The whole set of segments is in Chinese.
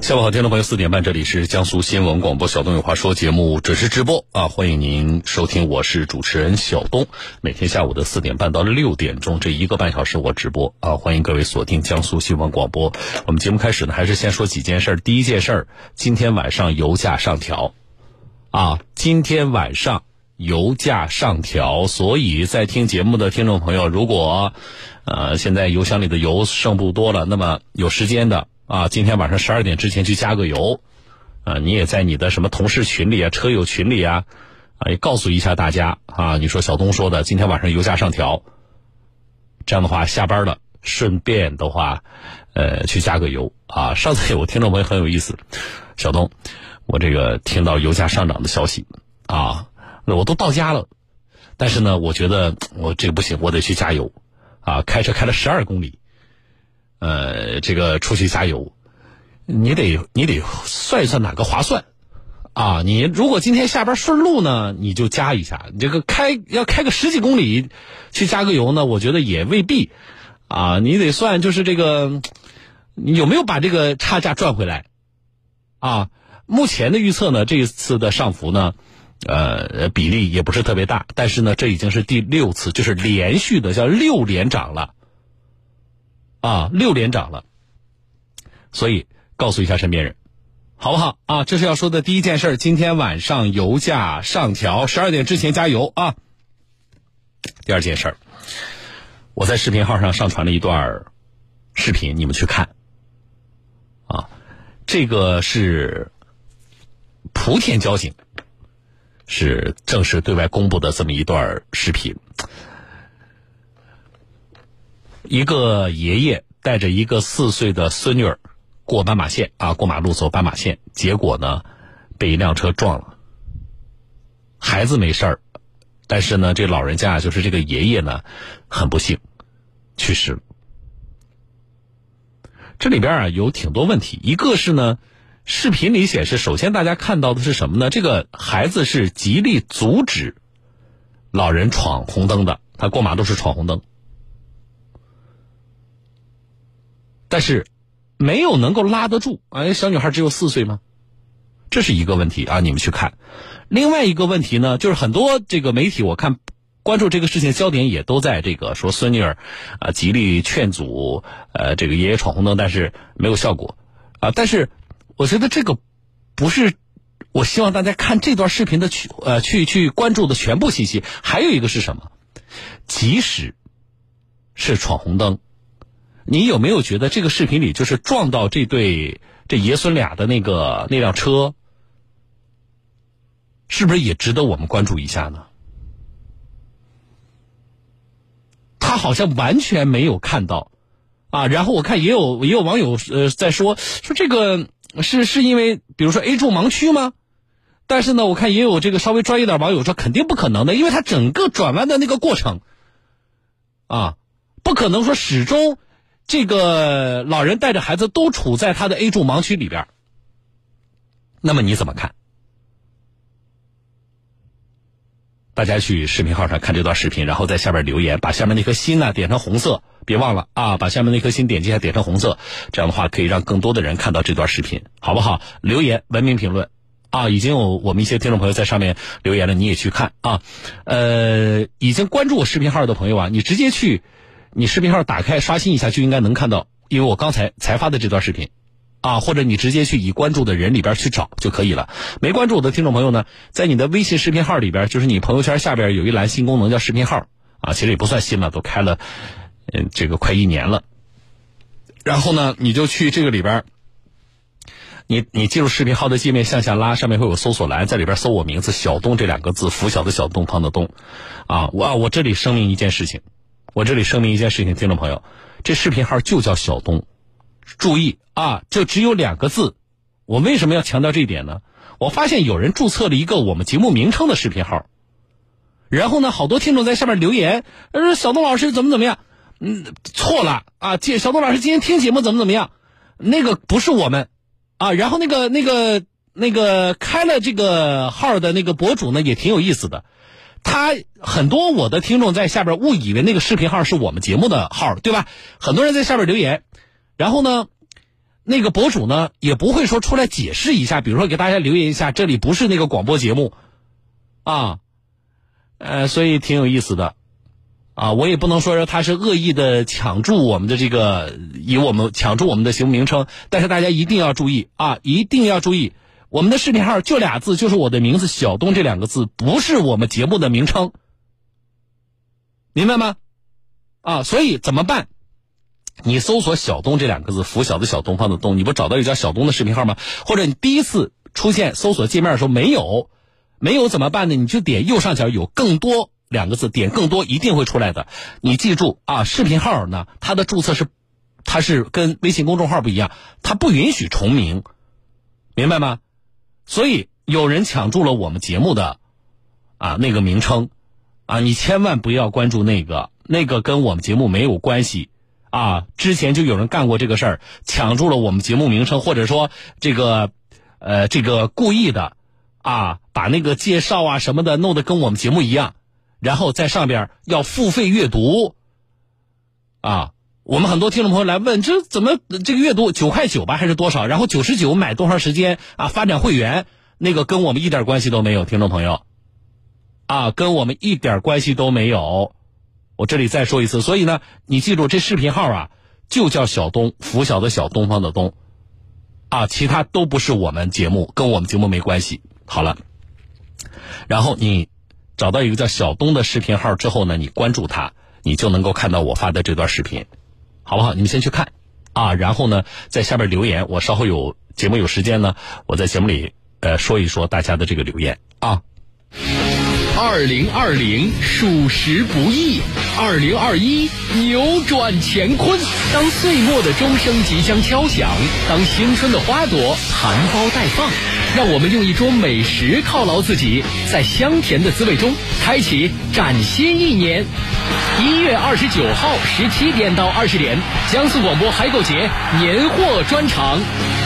下午好，听众朋友，四点半，这里是江苏新闻广播小东有话说节目准时直播啊，欢迎您收听，我是主持人小东。每天下午的四点半到六点钟，这一个半小时我直播啊，欢迎各位锁定江苏新闻广播。我们节目开始呢，还是先说几件事儿。第一件事儿，今天晚上油价上调啊，今天晚上油价上调，所以在听节目的听众朋友，如果呃现在油箱里的油剩不多了，那么有时间的。啊，今天晚上十二点之前去加个油，啊，你也在你的什么同事群里啊、车友群里啊，啊，也告诉一下大家啊。你说小东说的，今天晚上油价上调，这样的话下班了，顺便的话，呃，去加个油啊。上次有听众朋友很有意思，小东，我这个听到油价上涨的消息啊，那我都到家了，但是呢，我觉得我这个不行，我得去加油啊，开车开了十二公里。呃，这个出去加油，你得你得算一算哪个划算，啊，你如果今天下班顺路呢，你就加一下。你这个开要开个十几公里去加个油呢，我觉得也未必，啊，你得算就是这个，你有没有把这个差价赚回来，啊，目前的预测呢，这一次的上浮呢，呃，比例也不是特别大，但是呢，这已经是第六次，就是连续的叫六连涨了。啊，六连涨了，所以告诉一下身边人，好不好啊？这是要说的第一件事。今天晚上油价上调，十二点之前加油啊。第二件事，我在视频号上上传了一段视频，你们去看。啊，这个是莆田交警是正式对外公布的这么一段视频。一个爷爷带着一个四岁的孙女儿过斑马线啊，过马路走斑马线，结果呢被一辆车撞了。孩子没事儿，但是呢，这老人家就是这个爷爷呢，很不幸去世了。这里边啊有挺多问题，一个是呢，视频里显示，首先大家看到的是什么呢？这个孩子是极力阻止老人闯红灯的，他过马路是闯红灯。但是，没有能够拉得住。哎，小女孩只有四岁吗？这是一个问题啊！你们去看。另外一个问题呢，就是很多这个媒体，我看关注这个事情焦点也都在这个说孙女儿啊极力劝阻呃这个爷爷闯红灯，但是没有效果啊。但是我觉得这个不是我希望大家看这段视频的去呃去去关注的全部信息。还有一个是什么？即使是闯红灯。你有没有觉得这个视频里就是撞到这对这爷孙俩的那个那辆车，是不是也值得我们关注一下呢？他好像完全没有看到啊。然后我看也有也有网友呃在说说这个是是因为比如说 A 柱盲区吗？但是呢，我看也有这个稍微专业点网友说肯定不可能的，因为他整个转弯的那个过程啊，不可能说始终。这个老人带着孩子都处在他的 A 柱盲区里边，那么你怎么看？大家去视频号上看这段视频，然后在下边留言，把下面那颗心呢点成红色，别忘了啊，把下面那颗心点击下点成红色，这样的话可以让更多的人看到这段视频，好不好？留言文明评论啊，已经有我们一些听众朋友在上面留言了，你也去看啊。呃，已经关注我视频号的朋友啊，你直接去。你视频号打开刷新一下就应该能看到，因为我刚才才发的这段视频，啊，或者你直接去已关注的人里边去找就可以了。没关注我的听众朋友呢，在你的微信视频号里边，就是你朋友圈下边有一栏新功能叫视频号，啊，其实也不算新了，都开了，嗯，这个快一年了。然后呢，你就去这个里边，你你进入视频号的界面向下拉，上面会有搜索栏，在里边搜我名字小东这两个字，拂晓的小东方的东，啊，我我这里声明一件事情。我这里声明一件事情，听众朋友，这视频号就叫小东，注意啊，就只有两个字。我为什么要强调这一点呢？我发现有人注册了一个我们节目名称的视频号，然后呢，好多听众在下面留言，说小东老师怎么怎么样？嗯，错了啊！这小东老师今天听节目怎么怎么样？那个不是我们啊。然后那个那个那个开了这个号的那个博主呢，也挺有意思的。他很多我的听众在下边误以为那个视频号是我们节目的号，对吧？很多人在下边留言，然后呢，那个博主呢也不会说出来解释一下，比如说给大家留言一下，这里不是那个广播节目，啊，呃，所以挺有意思的，啊，我也不能说他是恶意的抢注我们的这个，以我们抢注我们的节目名称，但是大家一定要注意啊，一定要注意，我们的视频号就俩字，就是我的名字小东这两个字，不是我们节目的名称，明白吗？啊，所以怎么办？你搜索“小东”这两个字，拂晓的小东方的东，你不找到一个叫小东的视频号吗？或者你第一次出现搜索界面的时候没有，没有怎么办呢？你就点右上角有更多两个字，点更多一定会出来的。你记住啊，视频号呢，它的注册是，它是跟微信公众号不一样，它不允许重名，明白吗？所以有人抢注了我们节目的啊那个名称啊，你千万不要关注那个，那个跟我们节目没有关系。啊，之前就有人干过这个事儿，抢注了我们节目名称，或者说这个，呃，这个故意的，啊，把那个介绍啊什么的弄得跟我们节目一样，然后在上边要付费阅读，啊，我们很多听众朋友来问，这怎么这个阅读九块九吧，还是多少？然后九十九买多长时间啊？发展会员，那个跟我们一点关系都没有，听众朋友，啊，跟我们一点关系都没有。我这里再说一次，所以呢，你记住这视频号啊，就叫小东，拂晓的小东方的东，啊，其他都不是我们节目，跟我们节目没关系。好了，然后你找到一个叫小东的视频号之后呢，你关注他，你就能够看到我发的这段视频，好不好？你们先去看啊，然后呢，在下边留言，我稍后有节目有时间呢，我在节目里呃说一说大家的这个留言啊。二零二零属实不易，二零二一扭转乾坤。当岁末的钟声即将敲响，当新春的花朵含苞待放，让我们用一桌美食犒劳自己，在香甜的滋味中开启崭新一年。一月二十九号十七点到二十点，江苏广播海狗节年货专场，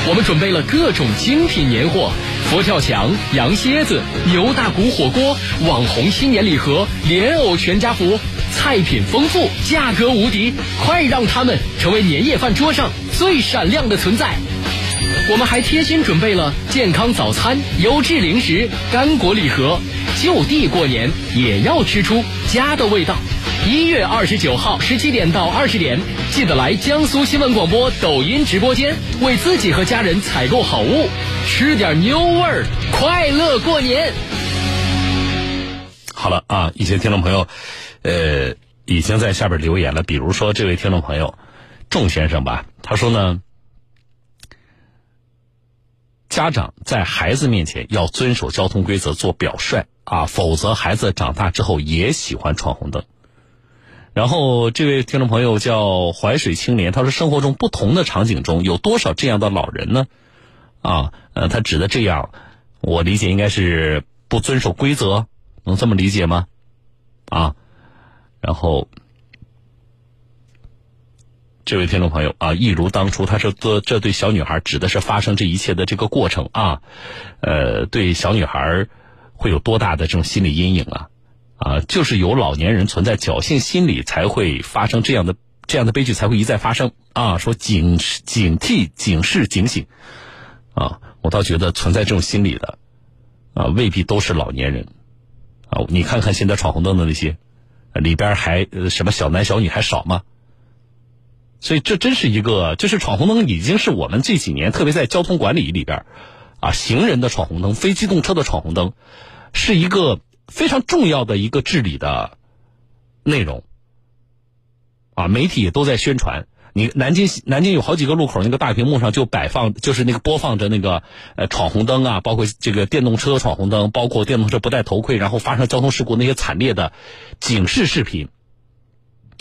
我们准备了各种精品年货。佛跳墙、羊蝎子、牛大骨火锅、网红新年礼盒、莲藕全家福，菜品丰富，价格无敌，快让他们成为年夜饭桌上最闪亮的存在！我们还贴心准备了健康早餐、优质零食、干果礼盒，就地过年也要吃出家的味道。一月二十九号十七点到二十点，记得来江苏新闻广播抖音直播间，为自己和家人采购好物，吃点牛味儿，快乐过年。好了啊，一些听众朋友，呃，已经在下边留言了。比如说这位听众朋友，仲先生吧，他说呢，家长在孩子面前要遵守交通规则，做表率啊，否则孩子长大之后也喜欢闯红灯。然后这位听众朋友叫淮水青年，他说：“生活中不同的场景中有多少这样的老人呢？”啊，呃，他指的这样，我理解应该是不遵守规则，能这么理解吗？啊，然后这位听众朋友啊，一如当初，他说：“这这对小女孩指的是发生这一切的这个过程啊，呃，对小女孩会有多大的这种心理阴影啊？”啊，就是有老年人存在侥幸心理，才会发生这样的这样的悲剧，才会一再发生啊。说警警惕、警示、警醒，啊，我倒觉得存在这种心理的，啊，未必都是老年人，啊，你看看现在闯红灯的那些，里边还什么小男小女还少吗？所以这真是一个，就是闯红灯已经是我们这几年，特别在交通管理里边，啊，行人的闯红灯、非机动车的闯红灯，是一个。非常重要的一个治理的内容啊，媒体也都在宣传。你南京南京有好几个路口，那个大屏幕上就摆放，就是那个播放着那个呃闯红灯啊，包括这个电动车闯红灯，包括电动车不戴头盔然后发生交通事故那些惨烈的警示视频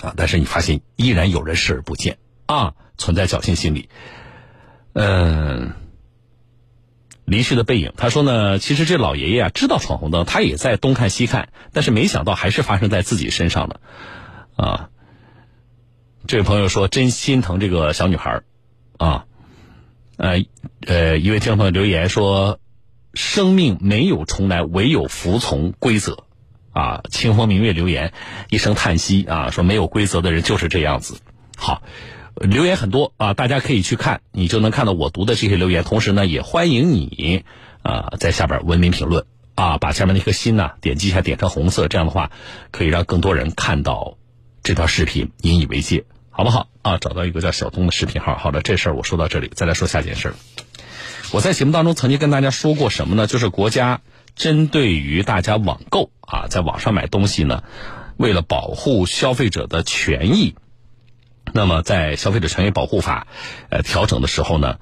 啊。但是你发现依然有人视而不见啊，存在侥幸心理，嗯。离去的背影，他说呢，其实这老爷爷啊知道闯红灯，他也在东看西看，但是没想到还是发生在自己身上了，啊，这位朋友说真心疼这个小女孩啊，呃呃，一位听众朋友留言说，生命没有重来，唯有服从规则，啊，清风明月留言一声叹息啊，说没有规则的人就是这样子。好，留言很多啊，大家可以去看，你就能看到我读的这些留言。同时呢，也欢迎你啊在下边文明评论啊，把下面那颗心呢点击一下，点成红色，这样的话可以让更多人看到这条视频，引以为戒，好不好？啊，找到一个叫小东的视频号。好的，这事儿我说到这里，再来说下件事儿。我在节目当中曾经跟大家说过什么呢？就是国家针对于大家网购啊，在网上买东西呢，为了保护消费者的权益，那么在消费者权益保护法呃调整的时候呢，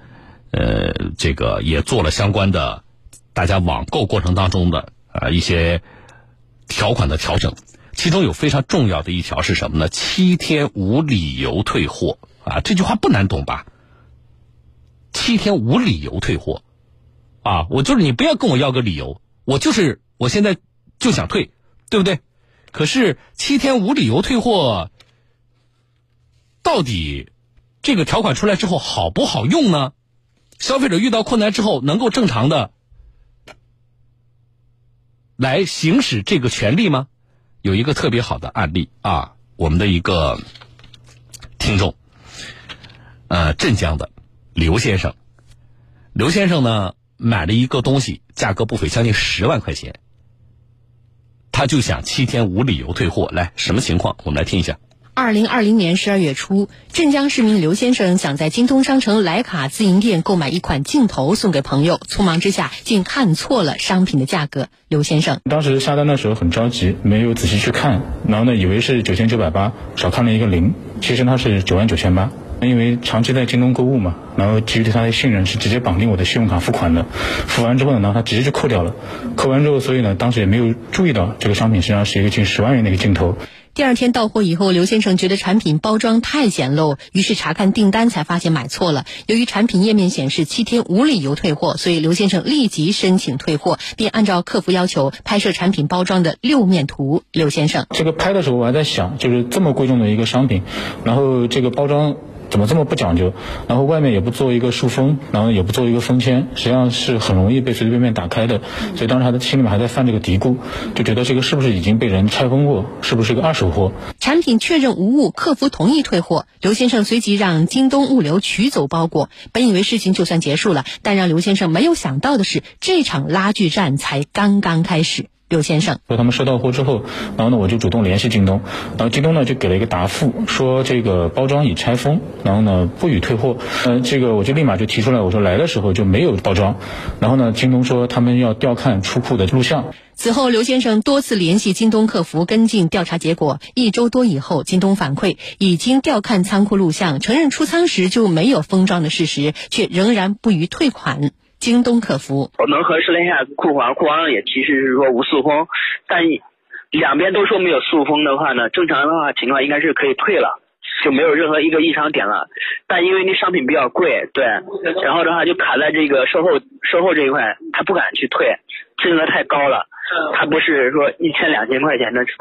呃，这个也做了相关的大家网购过程当中的啊一些条款的调整。其中有非常重要的一条是什么呢？七天无理由退货啊！这句话不难懂吧？七天无理由退货，啊，我就是你不要跟我要个理由，我就是我现在就想退，对不对？可是七天无理由退货，到底这个条款出来之后好不好用呢？消费者遇到困难之后能够正常的来行使这个权利吗？有一个特别好的案例啊，我们的一个听众，呃，镇江的刘先生，刘先生呢买了一个东西，价格不菲，将近十万块钱，他就想七天无理由退货。来，什么情况？我们来听一下。二零二零年十二月初，镇江市民刘先生想在京东商城莱卡自营店购买一款镜头送给朋友，匆忙之下竟看错了商品的价格。刘先生当时下单的时候很着急，没有仔细去看，然后呢以为是九千九百八，少看了一个零，其实它是九万九千八。因为长期在京东购物嘛，然后基于对他的信任，是直接绑定我的信用卡付款的。付完之后呢，然后他直接就扣掉了。扣完之后，所以呢，当时也没有注意到这个商品实际上是一个近十万元的一个镜头。第二天到货以后，刘先生觉得产品包装太简陋，于是查看订单才发现买错了。由于产品页面显示七天无理由退货，所以刘先生立即申请退货，并按照客服要求拍摄产品包装的六面图。刘先生，这个拍的时候我还在想，就是这么贵重的一个商品，然后这个包装。怎么这么不讲究？然后外面也不做一个塑封，然后也不做一个封签，实际上是很容易被随随便便打开的。所以当时他的心里面还在犯这个嘀咕，就觉得这个是不是已经被人拆封过？是不是个二手货？产品确认无误，客服同意退货。刘先生随即让京东物流取走包裹。本以为事情就算结束了，但让刘先生没有想到的是，这场拉锯战才刚刚开始。刘先生说他们收到货之后，然后呢，我就主动联系京东，然后京东呢就给了一个答复，说这个包装已拆封，然后呢不予退货。嗯，这个我就立马就提出来，我说来的时候就没有包装，然后呢，京东说他们要调看出库的录像。此后，刘先生多次联系京东客服跟进调查结果，一周多以后，京东反馈已经调看仓库录像，承认出仓时就没有封装的事实，却仍然不予退款。京东客服，我们核实了一下库房，库房也提示是说无塑封，但两边都说没有塑封的话呢，正常的话情况应该是可以退了，就没有任何一个异常点了。但因为那商品比较贵，对，然后的话就卡在这个售后售后这一块，他不敢去退，金额太高了。他不是说一千两千块钱的车，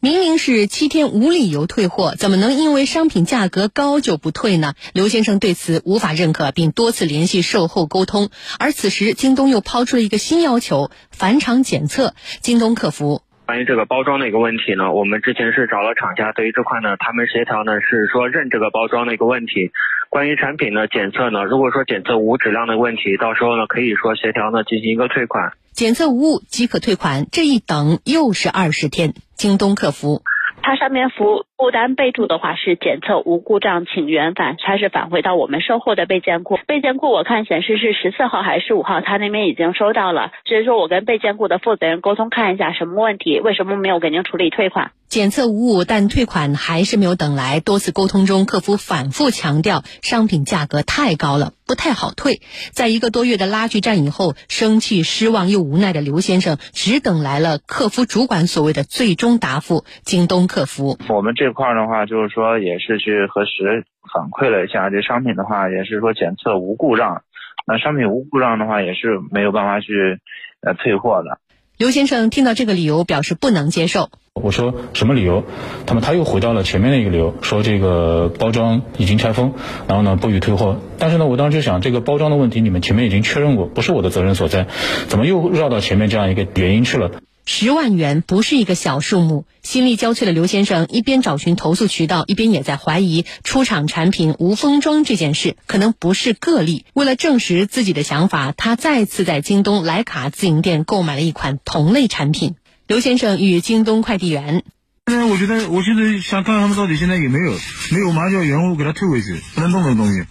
明明是七天无理由退货，怎么能因为商品价格高就不退呢？刘先生对此无法认可，并多次联系售后沟通。而此时，京东又抛出了一个新要求：返厂检测。京东客服。关于这个包装的一个问题呢，我们之前是找了厂家，对于这块呢，他们协调呢是说认这个包装的一个问题。关于产品呢检测呢，如果说检测无质量的问题，到时候呢可以说协调呢进行一个退款。检测无误即可退款，这一等又是二十天。京东客服。它上面服务单备注的话是检测无故障，请原返，它是返回到我们售后的备件库。备件库我看显示是十四号还是十五号，他那边已经收到了。所以说我跟备件库的负责人沟通，看一下什么问题，为什么没有给您处理退款？检测无误，但退款还是没有等来。多次沟通中，客服反复强调商品价格太高了，不太好退。在一个多月的拉锯战以后，生气、失望又无奈的刘先生，只等来了客服主管所谓的最终答复。京东客服，我们这块的话，就是说也是去核实反馈了一下，这商品的话也是说检测无故障。那商品无故障的话，也是没有办法去呃退货的。刘先生听到这个理由，表示不能接受。我说什么理由？那么他又回到了前面的一个理由，说这个包装已经拆封，然后呢不予退货。但是呢，我当时就想，这个包装的问题你们前面已经确认过，不是我的责任所在，怎么又绕到前面这样一个原因去了？十万元不是一个小数目。心力交瘁的刘先生一边找寻投诉渠道，一边也在怀疑出厂产品无封装这件事可能不是个例。为了证实自己的想法，他再次在京东莱卡自营店购买了一款同类产品。刘先生与京东快递员。现在我觉得，我现在想看看他们到底现在有没有，没有马上就要原物给他退回去，不能动这个东西。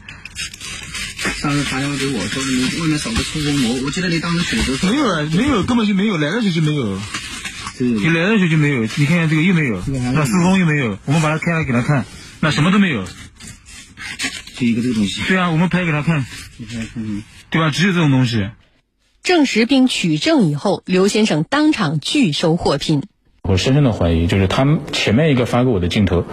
上次打电话给我说你外面少个出风膜，我记得你当时选择没有啊，没有，根本就没有，来的时候就没有，你来的时候就没有，你看看这个又没有，那四封又没有，我们把它开了给他看，那什么都没有，就一个这个东西。对啊，我们拍给他看，对吧？只有这种东西。证实并取证以后，刘先生当场拒收货品。我深深的怀疑，就是他们前面一个发给我的镜头，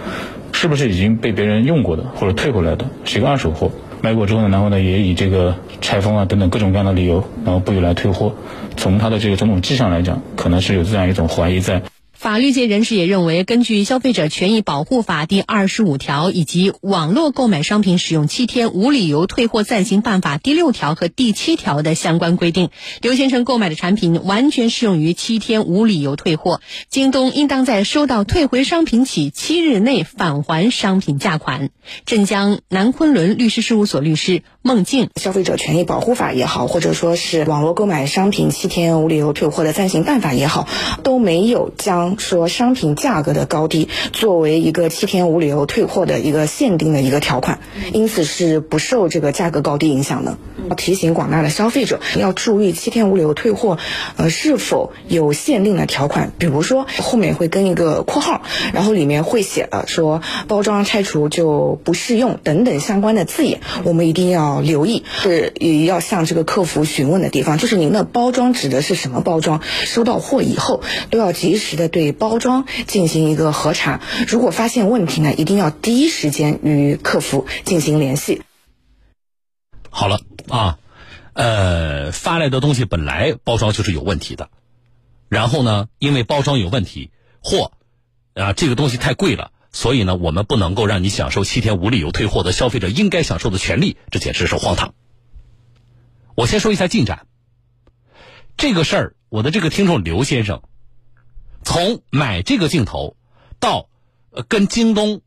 是不是已经被别人用过的，或者退回来的，是一个二手货。买过之后呢，然后呢，也以这个拆封啊等等各种各样的理由，然后不予来退货。从他的这个种种迹象来讲，可能是有这样一种怀疑在。法律界人士也认为，根据《消费者权益保护法》第二十五条以及《网络购买商品使用七天无理由退货暂行办法》第六条和第七条的相关规定，刘先生购买的产品完全适用于七天无理由退货。京东应当在收到退回商品起七日内返还商品价款。镇江南昆仑律师事务所律师孟静：消费者权益保护法也好，或者说是网络购买商品七天无理由退货的暂行办法也好，都没有将说商品价格的高低作为一个七天无理由退货的一个限定的一个条款，因此是不受这个价格高低影响的。要提醒广大的消费者要注意七天无理由退货，呃是否有限定的条款，比如说后面会跟一个括号，然后里面会写了说包装拆除就不适用等等相关的字眼，我们一定要留意，是也要向这个客服询问的地方，就是您的包装指的是什么包装？收到货以后都要及时的。对包装进行一个核查，如果发现问题呢，一定要第一时间与客服进行联系。好了啊，呃，发来的东西本来包装就是有问题的，然后呢，因为包装有问题，货啊这个东西太贵了，所以呢，我们不能够让你享受七天无理由退货的消费者应该享受的权利，这简直是荒唐。我先说一下进展，这个事儿，我的这个听众刘先生。从买这个镜头到跟京东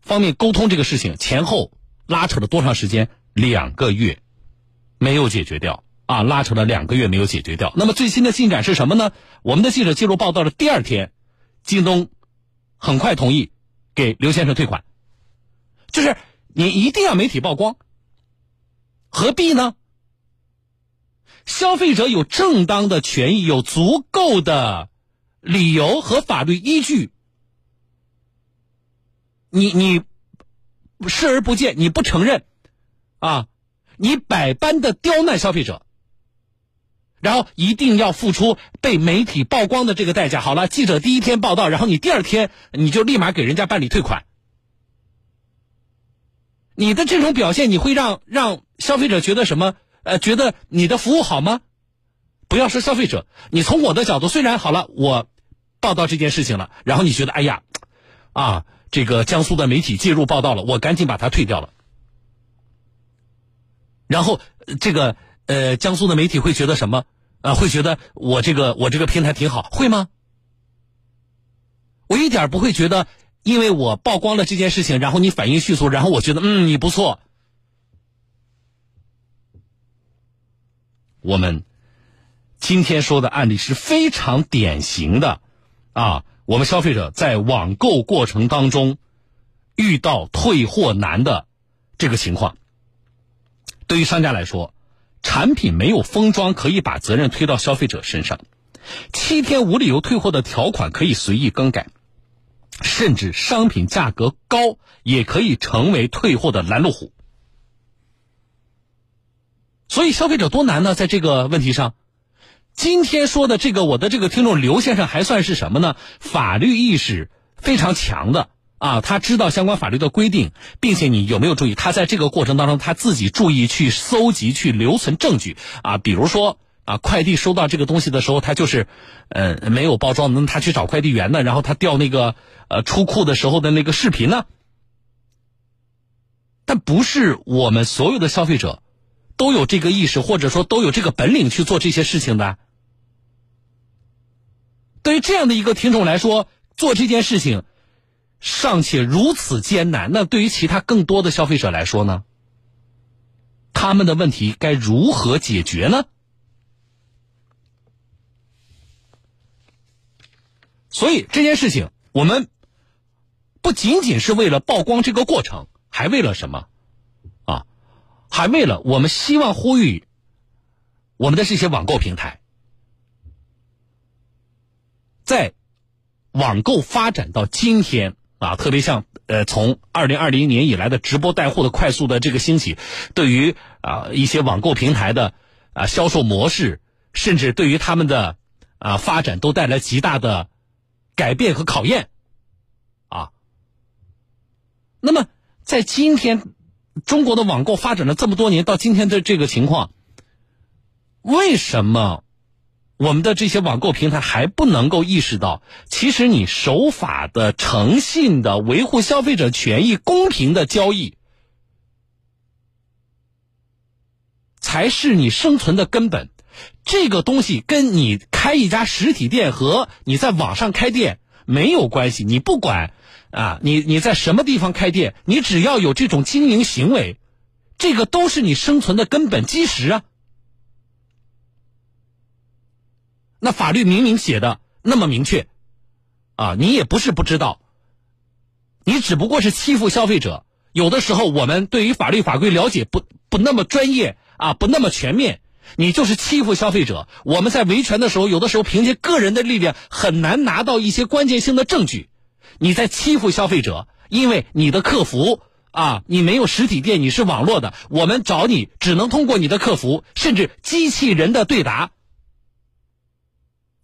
方面沟通这个事情，前后拉扯了多长时间？两个月没有解决掉啊！拉扯了两个月没有解决掉。那么最新的进展是什么呢？我们的记者记录报道的第二天，京东很快同意给刘先生退款。就是你一定要媒体曝光，何必呢？消费者有正当的权益，有足够的。理由和法律依据，你你视而不见，你不承认，啊，你百般的刁难消费者，然后一定要付出被媒体曝光的这个代价。好了，记者第一天报道，然后你第二天你就立马给人家办理退款，你的这种表现，你会让让消费者觉得什么？呃，觉得你的服务好吗？不要说消费者，你从我的角度，虽然好了，我。报道这件事情了，然后你觉得，哎呀，啊，这个江苏的媒体介入报道了，我赶紧把它退掉了。然后这个呃，江苏的媒体会觉得什么？啊，会觉得我这个我这个平台挺好，会吗？我一点不会觉得，因为我曝光了这件事情，然后你反应迅速，然后我觉得嗯你不错。我们今天说的案例是非常典型的。啊，我们消费者在网购过程当中遇到退货难的这个情况，对于商家来说，产品没有封装可以把责任推到消费者身上，七天无理由退货的条款可以随意更改，甚至商品价格高也可以成为退货的拦路虎。所以消费者多难呢？在这个问题上。今天说的这个，我的这个听众刘先生还算是什么呢？法律意识非常强的啊，他知道相关法律的规定，并且你有没有注意，他在这个过程当中他自己注意去搜集、去留存证据啊，比如说啊，快递收到这个东西的时候，他就是呃没有包装，那他去找快递员呢，然后他调那个呃出库的时候的那个视频呢，但不是我们所有的消费者。都有这个意识，或者说都有这个本领去做这些事情的。对于这样的一个听众来说，做这件事情尚且如此艰难，那对于其他更多的消费者来说呢？他们的问题该如何解决呢？所以这件事情，我们不仅仅是为了曝光这个过程，还为了什么？啊，还为了我们希望呼吁我们的这些网购平台，在网购发展到今天啊，特别像呃，从二零二零年以来的直播带货的快速的这个兴起，对于啊一些网购平台的啊销售模式，甚至对于他们的啊发展，都带来极大的。改变和考验，啊，那么在今天，中国的网购发展了这么多年，到今天的这个情况，为什么我们的这些网购平台还不能够意识到，其实你守法的、诚信的、维护消费者权益、公平的交易，才是你生存的根本？这个东西跟你开一家实体店和你在网上开店没有关系。你不管啊，你你在什么地方开店，你只要有这种经营行为，这个都是你生存的根本基石啊。那法律明明写的那么明确，啊，你也不是不知道，你只不过是欺负消费者。有的时候我们对于法律法规了解不不那么专业啊，不那么全面。你就是欺负消费者。我们在维权的时候，有的时候凭借个人的力量很难拿到一些关键性的证据。你在欺负消费者，因为你的客服啊，你没有实体店，你是网络的，我们找你只能通过你的客服，甚至机器人的对答。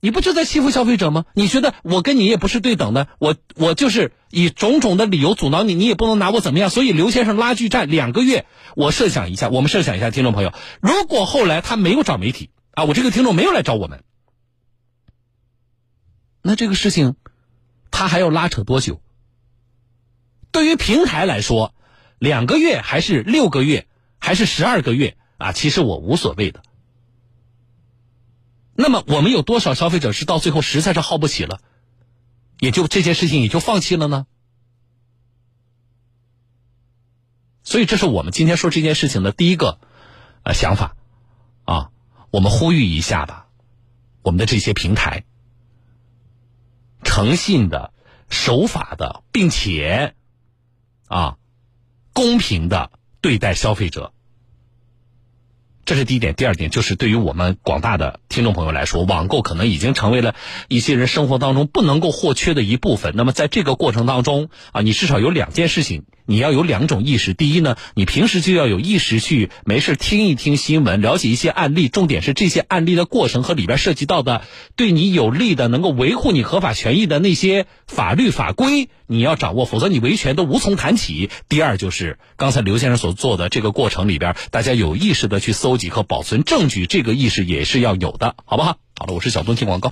你不就在欺负消费者吗？你觉得我跟你也不是对等的，我我就是以种种的理由阻挠你，你也不能拿我怎么样。所以刘先生拉锯战两个月，我设想一下，我们设想一下，听众朋友，如果后来他没有找媒体啊，我这个听众没有来找我们，那这个事情他还要拉扯多久？对于平台来说，两个月还是六个月还是十二个月啊？其实我无所谓的。那么我们有多少消费者是到最后实在是耗不起了，也就这件事情也就放弃了呢？所以这是我们今天说这件事情的第一个呃想法啊，我们呼吁一下吧，我们的这些平台诚信的、守法的，并且啊公平的对待消费者。这是第一点，第二点就是对于我们广大的听众朋友来说，网购可能已经成为了一些人生活当中不能够或缺的一部分。那么在这个过程当中啊，你至少有两件事情，你要有两种意识。第一呢，你平时就要有意识去没事听一听新闻，了解一些案例，重点是这些案例的过程和里边涉及到的对你有利的、能够维护你合法权益的那些法律法规，你要掌握，否则你维权都无从谈起。第二就是刚才刘先生所做的这个过程里边，大家有意识的去搜集。和保存证据，这个意识也是要有的，好不好？好了，我是小东，听广告。